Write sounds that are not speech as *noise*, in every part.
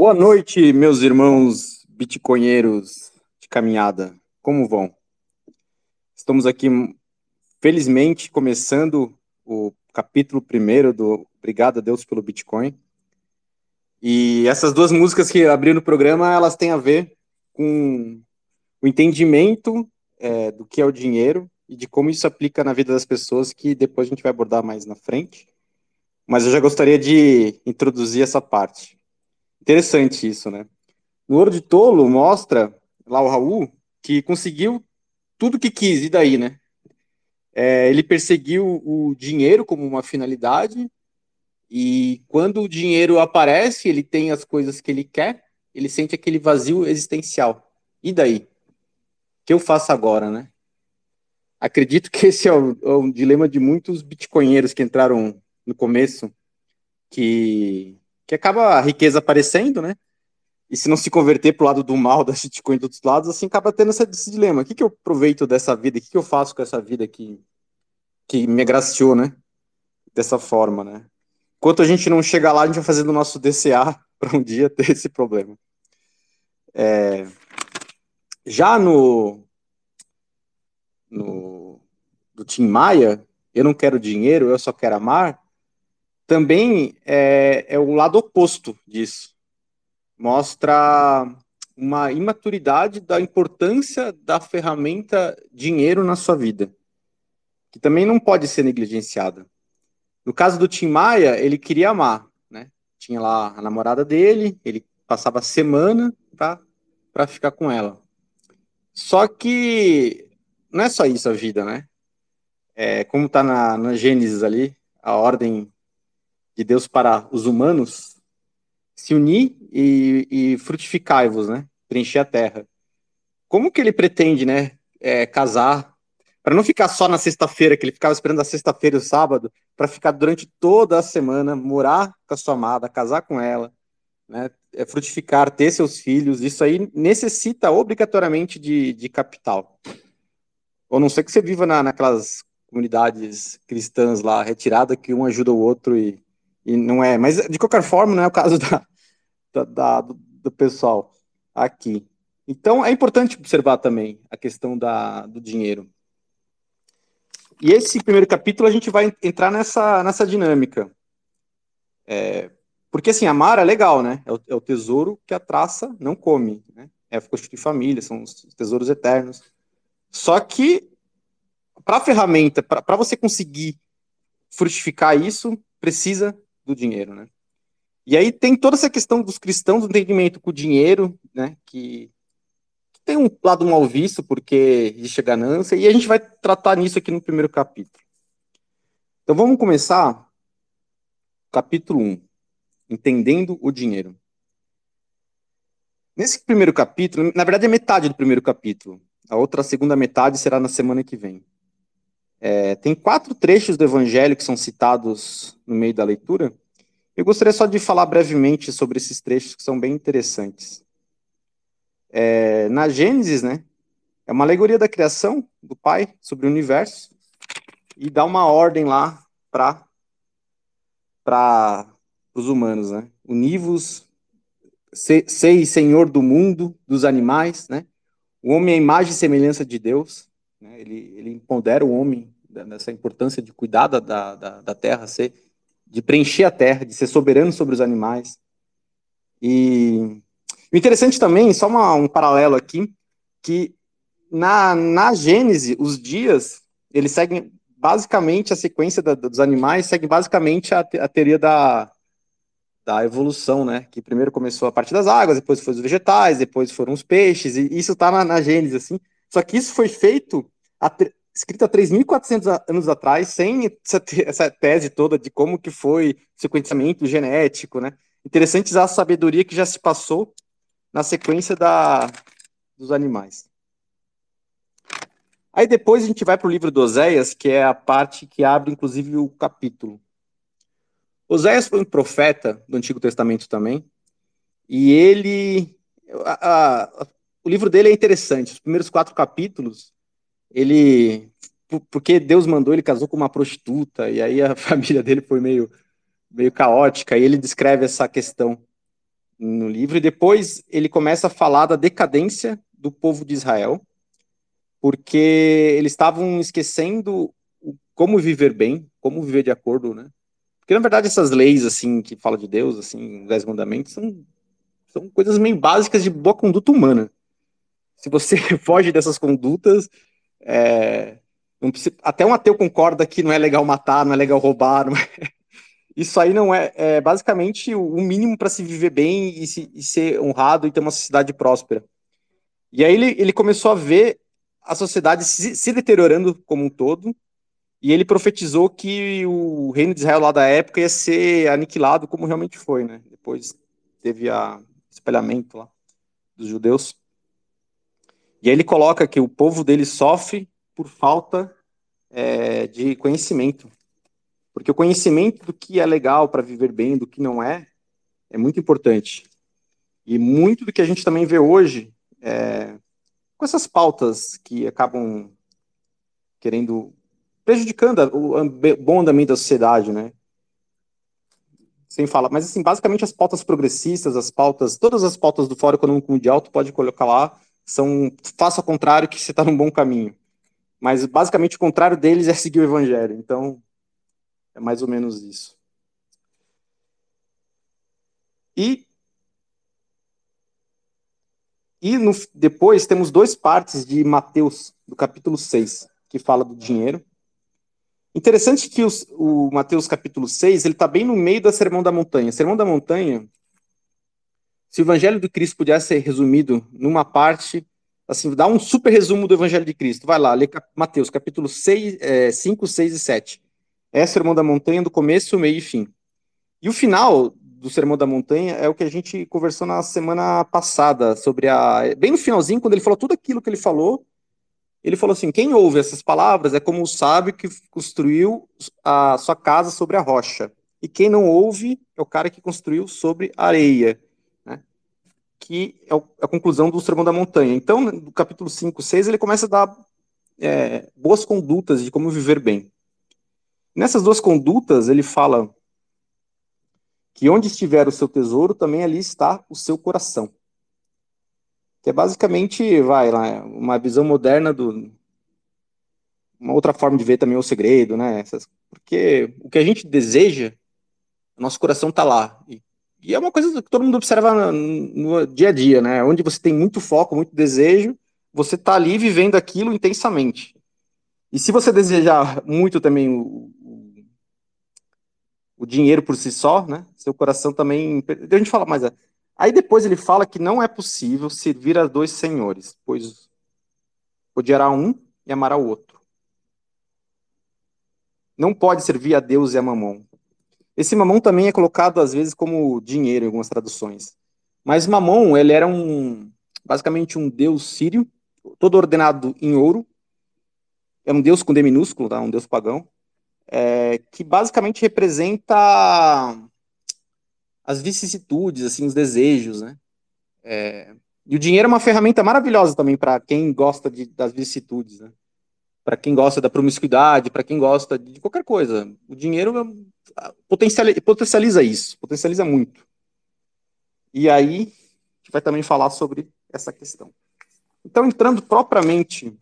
Boa noite, meus irmãos bitcoinheiros de caminhada. Como vão? Estamos aqui, felizmente, começando o capítulo primeiro do Obrigado a Deus pelo Bitcoin. E essas duas músicas que abriram o programa, elas têm a ver com o entendimento é, do que é o dinheiro e de como isso aplica na vida das pessoas, que depois a gente vai abordar mais na frente. Mas eu já gostaria de introduzir essa parte. Interessante isso, né? No Ouro de Tolo mostra lá o Raul que conseguiu tudo que quis, e daí, né? É, ele perseguiu o dinheiro como uma finalidade, e quando o dinheiro aparece, ele tem as coisas que ele quer, ele sente aquele vazio existencial. E daí? O que eu faço agora, né? Acredito que esse é o, é o dilema de muitos bitcoinheiros que entraram no começo, que que acaba a riqueza aparecendo, né? E se não se converter para o lado do mal *laughs* da shitcoin dos outros lados, assim acaba tendo esse, esse dilema. O que, que eu aproveito dessa vida? O que, que eu faço com essa vida que, que me agraciou, né? Dessa forma, né? Enquanto a gente não chegar lá, a gente vai fazendo o nosso DCA *laughs* para um dia ter esse problema. É, já no, no do Tim Maia, eu não quero dinheiro, eu só quero amar também é, é o lado oposto disso. Mostra uma imaturidade da importância da ferramenta dinheiro na sua vida, que também não pode ser negligenciada. No caso do Tim Maia, ele queria amar, né? Tinha lá a namorada dele, ele passava a semana para ficar com ela. Só que não é só isso a vida, né? É, como está na, na Gênesis ali, a ordem de Deus para os humanos, se unir e, e frutificai-vos, né? Preencher a terra. Como que ele pretende, né? É, casar para não ficar só na sexta-feira, que ele ficava esperando a sexta-feira e o sábado, para ficar durante toda a semana, morar com a sua amada, casar com ela, né, é frutificar, ter seus filhos, isso aí necessita obrigatoriamente de, de capital. Ou não sei que você viva na, naquelas comunidades cristãs lá, retirada, que um ajuda o outro e, e não é, mas de qualquer forma não é o caso da, da, da do, pessoal aqui. Então é importante observar também a questão da, do dinheiro. E esse primeiro capítulo a gente vai entrar nessa, nessa dinâmica. É, porque assim, amar é legal, né? É o, é o, tesouro que a traça não come, né? É constituir família, são os tesouros eternos. Só que para a ferramenta, para você conseguir frutificar isso, precisa do dinheiro, né? E aí tem toda essa questão dos cristãos do entendimento com o dinheiro, né? Que, que tem um lado mal visto porque existe a ganância, e a gente vai tratar nisso aqui no primeiro capítulo. Então vamos começar capítulo 1, entendendo o dinheiro. Nesse primeiro capítulo, na verdade é metade do primeiro capítulo. A outra segunda metade será na semana que vem. É, tem quatro trechos do Evangelho que são citados no meio da leitura. Eu gostaria só de falar brevemente sobre esses trechos que são bem interessantes. É, na Gênesis, né, é uma alegoria da criação do Pai sobre o universo e dá uma ordem lá para para os humanos, né? Univos, sei senhor do mundo, dos animais, né? O homem é a imagem e semelhança de Deus. Né? Ele, ele empodera o homem nessa importância de cuidar da, da, da terra, ser, de preencher a terra, de ser soberano sobre os animais. E o interessante também, só uma, um paralelo aqui, que na, na Gênese, os dias, eles seguem basicamente a sequência da, dos animais, segue basicamente a, a teoria da, da evolução, né? Que primeiro começou a partir das águas, depois foi os vegetais, depois foram os peixes, e isso está na, na Gênese, assim. Só que isso foi feito, a, escrito há 3.400 anos atrás, sem essa, essa, tese toda de como que foi sequenciamento genético, né? Interessante usar a sabedoria que já se passou na sequência da, dos animais. Aí depois a gente vai para o livro de Oséias, que é a parte que abre, inclusive, o capítulo. Oséias foi um profeta do Antigo Testamento também, e ele... A, a, o livro dele é interessante. Os primeiros quatro capítulos, ele. Porque Deus mandou, ele casou com uma prostituta, e aí a *laughs* família dele foi meio, meio caótica, e ele descreve essa questão no livro, e depois ele começa a falar da decadência do povo de Israel, porque eles estavam esquecendo como viver bem, como viver de acordo, né? Porque na verdade essas leis assim que fala de Deus, assim, dez mandamentos são são coisas meio básicas de boa conduta humana. Se você *laughs* foge dessas condutas, é, até um ateu concorda que não é legal matar, não é legal roubar. É, *laughs* isso aí não é, é basicamente o mínimo para se viver bem e, se, e, ser honrado e ter uma sociedade próspera. E aí ele, ele começou a ver a sociedade se, se deteriorando como um todo, e ele profetizou que o reino de Israel lá da época ia ser aniquilado como realmente foi, né? Depois teve a espelhamento lá dos judeus. E aí ele coloca que o povo dele sofre por falta é, de conhecimento. Porque o conhecimento do que é legal para viver bem, do que não é, é muito importante. E muito do que a gente também vê hoje, é, com essas pautas que acabam querendo prejudicando o bom andamento da sociedade, né? sem falar, mas assim, basicamente as pautas progressistas, as pautas, todas as pautas do Fórum Econômico Mundial, tu pode colocar lá, são, faça o contrário que você está num bom caminho. Mas basicamente o contrário deles é seguir o evangelho, então é mais ou menos isso. E e no, depois temos duas partes de Mateus, do capítulo 6, que fala do dinheiro, Interessante que os, o Mateus capítulo 6, ele está bem no meio da Sermão da Montanha. Sermão da Montanha, se o Evangelho de Cristo pudesse ser resumido numa parte, assim, dá um super resumo do Evangelho de Cristo. Vai lá, lê Mateus capítulo 6, é, 5, 6 e 7. É Sermão da Montanha do começo, meio e fim. E o final do Sermão da Montanha é o que a gente conversou na semana passada, sobre a. Bem no finalzinho, quando ele falou tudo aquilo que ele falou, ele falou assim: quem ouve essas palavras é como o sábio que construiu a sua casa sobre a rocha. E quem não ouve é o cara que construiu sobre areia. Que é a conclusão do Sermão da Montanha. Então, no capítulo 5, 6, ele começa a dar é, boas condutas de como viver bem. Nessas duas condutas, ele fala que onde estiver o seu tesouro, também ali está o seu coração que é basicamente, vai lá, uma visão moderna do uma outra forma de ver também o segredo, né? Porque o que a gente deseja, nosso coração tá lá. E, e, é uma coisa que todo mundo observa no, no, dia a dia, né? Onde você tem muito foco, muito desejo, você tá ali vivendo aquilo intensamente. E se você desejar muito também o, o, o dinheiro por si só, né? Seu coração também. A gente fala mais. Aí depois ele fala que não é possível servir a dois senhores, pois odiará um e amará o outro. Não pode servir a Deus e a mamão. Esse mamão também é colocado às vezes como dinheiro em algumas traduções. Mas mamão, ele era um basicamente um deus sírio, todo ordenado em ouro. É um deus com D minúsculo, tá? um deus pagão, é, que basicamente representa as vicissitudes, assim, os desejos, né? É, e o dinheiro é uma ferramenta maravilhosa também para quem gosta de, das vicissitudes, né? Para quem gosta da promiscuidade, para quem gosta de qualquer coisa. O dinheiro potencializa isso, potencializa muito. E aí, a gente vai também falar sobre essa questão. Então, entrando propriamente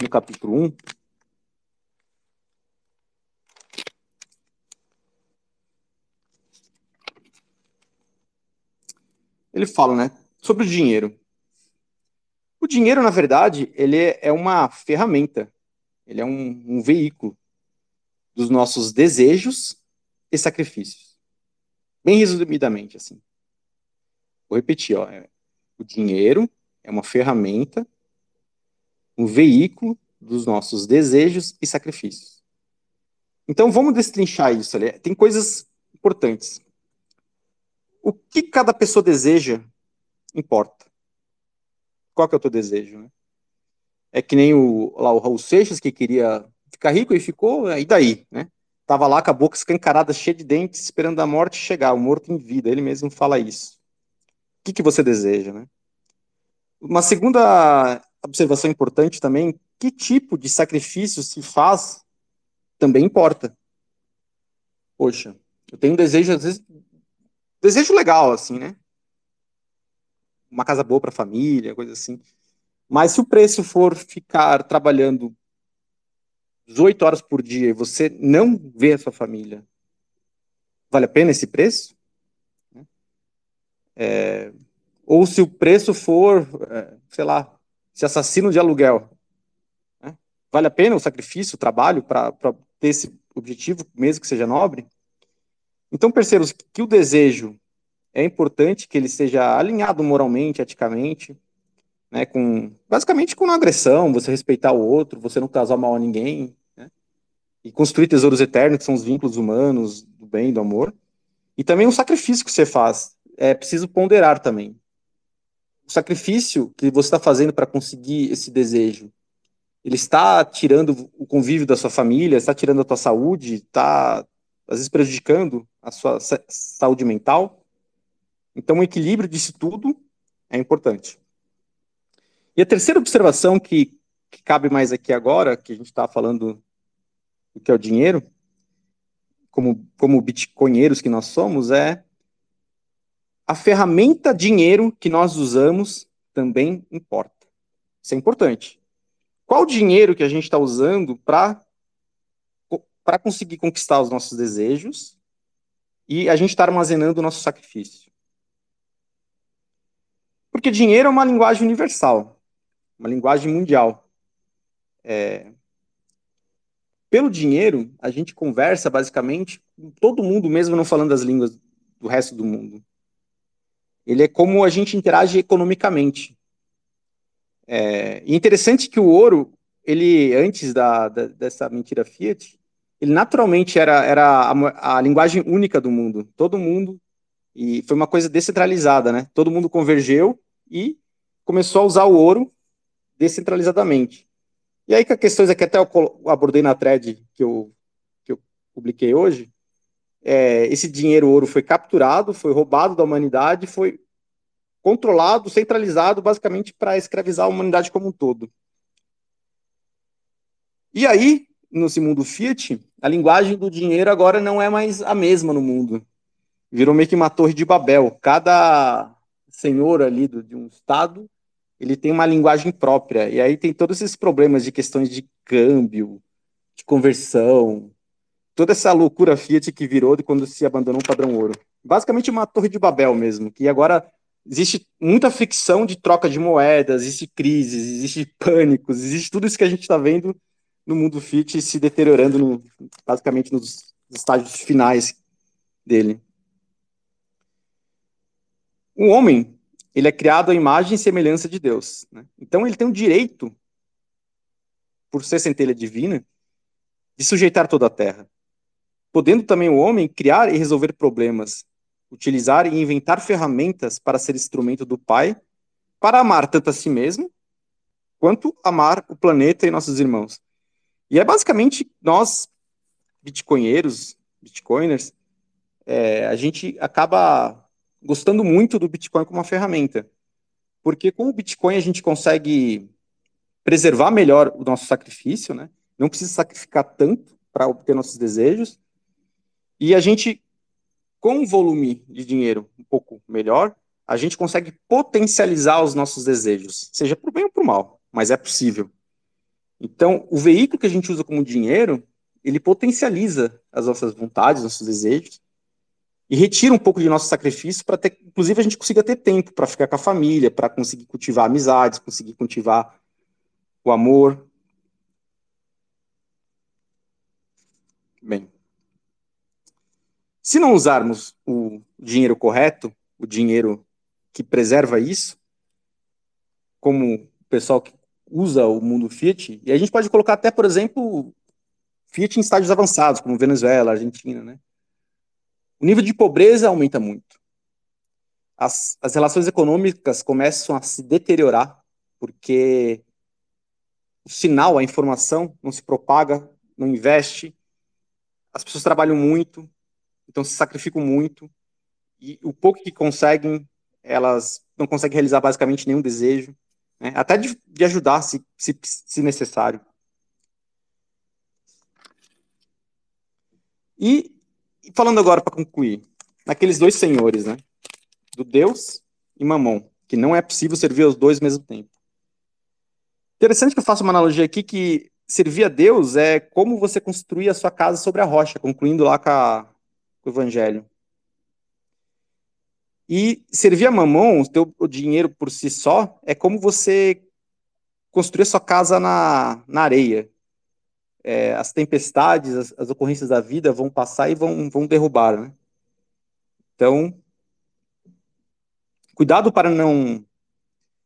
no capítulo 1, ele fala, né, sobre o dinheiro. O dinheiro, na verdade, ele é uma ferramenta, ele é um, um veículo dos nossos desejos e sacrifícios. Bem resumidamente, assim. Vou repetir, ó. É, o dinheiro é uma ferramenta, um veículo dos nossos desejos e sacrifícios. Então vamos destrinchar isso. Ali. Tem coisas importantes o que cada pessoa deseja importa. Qual que é o teu desejo, né? É que nem o, lá, o Raul Seixas, que queria ficar rico e ficou, e daí, né? Tava lá com a boca escancarada, cheia de dentes, esperando a morte chegar, o morto em vida. Ele mesmo fala isso. O que, que você deseja, né? Uma segunda observação importante também, que tipo de sacrifício se faz também importa. Poxa, eu tenho um desejo, às vezes, desejo legal, assim, né? Uma casa boa para a família, coisa assim. Mas se o preço for ficar trabalhando 18 horas por dia e você não vê a sua família, vale a pena esse preço? É, ou se o preço for, é, sei lá, se assassino de aluguel, né? vale a pena o sacrifício, o trabalho para ter esse objetivo, mesmo que seja nobre? Então percebamos que o desejo é importante que ele seja alinhado moralmente, eticamente, né, com basicamente com agressão, você respeitar o outro, você não causar mal a ninguém, né, e construir tesouros eternos, que são os vínculos humanos do bem, do amor, e também o sacrifício que você faz, é preciso ponderar também. O sacrifício que você está fazendo para conseguir esse desejo, ele está tirando o convívio da sua família, está tirando a tua saúde, está às vezes prejudicando a sua saúde mental. Então, o equilíbrio disso tudo é importante. E a terceira observação que, que cabe mais aqui agora, que a gente está falando do que é o dinheiro, como, como bitcoinheiros que nós somos, é a ferramenta dinheiro que nós usamos também importa. Isso é importante. Qual dinheiro que a gente está usando para para conseguir conquistar os nossos desejos e a gente está armazenando o nosso sacrifício? Porque dinheiro é uma linguagem universal uma linguagem mundial. É... Pelo dinheiro, a gente conversa basicamente com todo mundo, mesmo não falando as línguas do resto do mundo. Ele é como a gente interage economicamente. É interessante que o ouro, ele antes da, da, dessa mentira Fiat, ele naturalmente era, era a, a, linguagem única do mundo. Todo mundo, e foi uma coisa descentralizada, né? Todo mundo convergeu e começou a usar o ouro descentralizadamente. E aí, com questões aqui até eu abordei na thread que eu, que eu publiquei hoje, é, esse dinheiro ouro foi capturado, foi roubado da humanidade, foi controlado, centralizado, basicamente para escravizar a humanidade como um todo. E aí, nesse mundo Fiat, a linguagem do dinheiro agora não é mais a mesma no mundo. Virou meio que uma torre de Babel. Cada senhor ali do, de um estado ele tem uma linguagem própria. E aí tem todos esses problemas de questões de câmbio, de conversão, toda essa loucura Fiat que virou de quando se abandonou o padrão ouro. Basicamente uma torre de Babel mesmo, que agora existe muita fricção de troca de moedas, existe crises, existe pânicos, existe tudo isso que a gente está vendo no mundo Fiat se deteriorando no, basicamente nos estágios finais dele. O homem ele é criado à imagem e semelhança de Deus. Né? Então ele tem o direito, por ser centelha divina, de sujeitar toda a terra. Podendo também o homem criar e resolver problemas, utilizar e inventar ferramentas para ser instrumento do Pai, para amar tanto a si mesmo, quanto amar o planeta e nossos irmãos. E é basicamente nós, bitcoinheiros, bitcoiners, é, a gente acaba gostando muito do Bitcoin como uma ferramenta. Porque com o Bitcoin a gente consegue preservar melhor o nosso sacrifício, né? Não precisa sacrificar tanto para obter nossos desejos. E a gente, com um volume de dinheiro um pouco melhor, a gente consegue potencializar os nossos desejos, seja para o bem ou para o mal, mas é possível. Então, o veículo que a gente usa como dinheiro, ele potencializa as nossas vontades, nossos desejos, e retira um pouco de nosso sacrifício para ter, inclusive, a gente consiga ter tempo para ficar com a família, para conseguir cultivar amizades, conseguir cultivar o amor. Bem, se não usarmos o dinheiro correto, o dinheiro que preserva isso, como o pessoal que usa o mundo Fiat, e a gente pode colocar até, por exemplo, Fiat em estágios avançados, como Venezuela, Argentina, né? O nível de pobreza aumenta muito. As, as relações econômicas começam a se deteriorar, porque o sinal, a informação não se propaga, não investe, as pessoas trabalham muito, então se sacrificam muito, e o pouco que conseguem, elas não conseguem realizar basicamente nenhum desejo, né? até de, de ajudar, se, se, se necessário. E e falando agora para concluir, naqueles dois senhores, né? Do Deus e Mamon, que não é possível servir aos dois ao mesmo tempo. Interessante que eu faça uma analogia aqui que servir a Deus é como você construir a sua casa sobre a rocha, concluindo lá com, a, com o evangelho. E servir a mamão, o teu o dinheiro por si só, é como você construir a sua casa na, na areia. É, as tempestades, as, as, ocorrências da vida vão passar e vão, vão derrubar, né? Então, cuidado para não...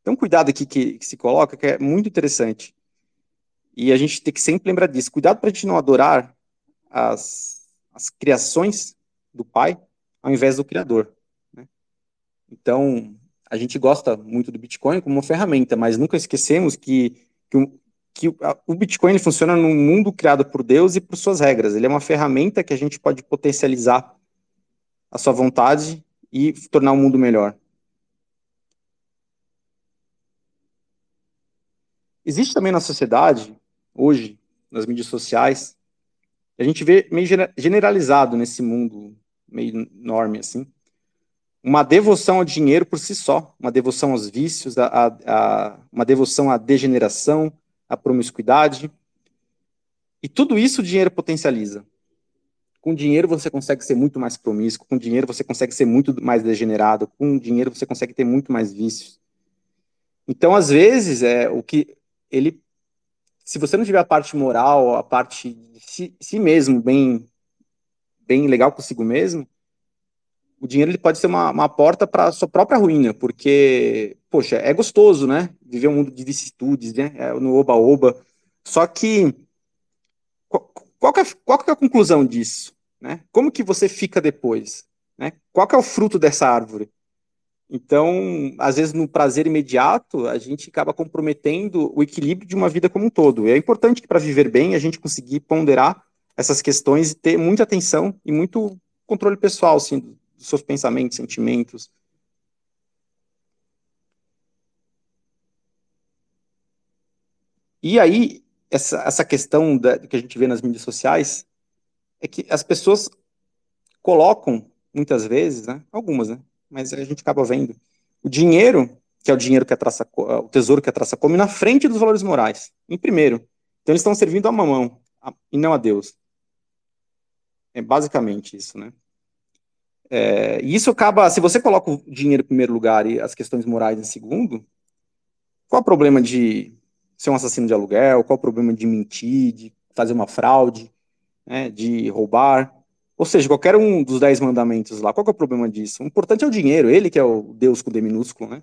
Tem um cuidado aqui que, que se coloca que é muito interessante. E a gente tem que sempre lembrar disso. Cuidado para a gente não adorar as, as criações do Pai ao invés do Criador. Né? Então, a gente gosta muito do Bitcoin como uma ferramenta, mas nunca esquecemos que, que, que o Bitcoin funciona num mundo criado por Deus e por suas regras. Ele é uma ferramenta que a gente pode potencializar a sua vontade e tornar o mundo melhor. Existe também na sociedade hoje, nas mídias sociais, a gente vê meio generalizado nesse mundo meio enorme, assim, uma devoção ao dinheiro por si só, uma devoção aos vícios, a, a, a, uma devoção à degeneração, à promiscuidade. E tudo isso o dinheiro potencializa. Com dinheiro você consegue ser muito mais promíscuo, com dinheiro você consegue ser muito mais degenerado, com dinheiro você consegue ter muito mais vícios. Então, às vezes, é o que ele se você não tiver a parte moral, a parte de si, si mesmo bem, bem legal consigo mesmo, o dinheiro ele pode ser uma, uma porta para a sua própria ruína, porque, poxa, é gostoso, né? Viver um mundo de vicissitudes, né? É, no oba-oba. Só que, qual, qual, que é, qual que é a conclusão disso? Né? Como que você fica depois? Né? Qual que é o fruto dessa árvore? Então, às vezes, no prazer imediato, a gente acaba comprometendo o equilíbrio de uma vida como um todo. E é importante que, para viver bem, a gente conseguir ponderar essas questões e ter muita atenção e muito controle pessoal, assim, dos seus pensamentos, sentimentos. E aí, essa, essa questão da, que a gente vê nas mídias sociais é que as pessoas colocam, muitas vezes, né, algumas, né, mas a gente acaba vendo o dinheiro, que é o dinheiro que a traça, o tesouro que a traça come, na frente dos valores morais, em primeiro. Então eles estão servindo a mamão a, e não a Deus. É basicamente isso, né? É, e isso acaba, se você coloca o dinheiro em primeiro lugar e as questões morais em segundo, qual o problema de ser um assassino de aluguel? Qual o problema de mentir, de fazer uma fraude, né, de roubar? Ou seja, qualquer um dos dez mandamentos lá, qual é o problema disso? O importante é o dinheiro, ele que é o Deus com D minúsculo, né?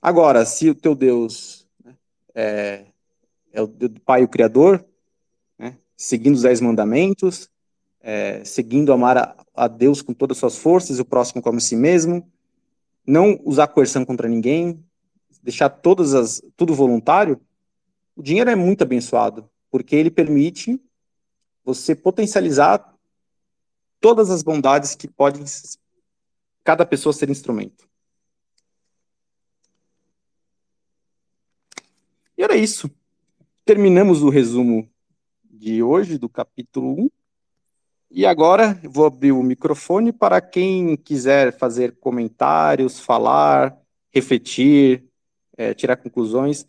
Agora, se o teu Deus né, é, é, o Pai o Criador, né, seguindo os dez mandamentos, é, seguindo amar a, a, Deus com todas as suas forças o próximo como a si mesmo, não usar coerção contra ninguém, deixar todas as, tudo voluntário, o dinheiro é muito abençoado, porque ele permite você potencializar todas as bondades que podem cada pessoa ser instrumento. E era isso. Terminamos o resumo de hoje, do capítulo 1. E agora vou abrir o microfone para quem quiser fazer comentários, falar, refletir, é, tirar conclusões.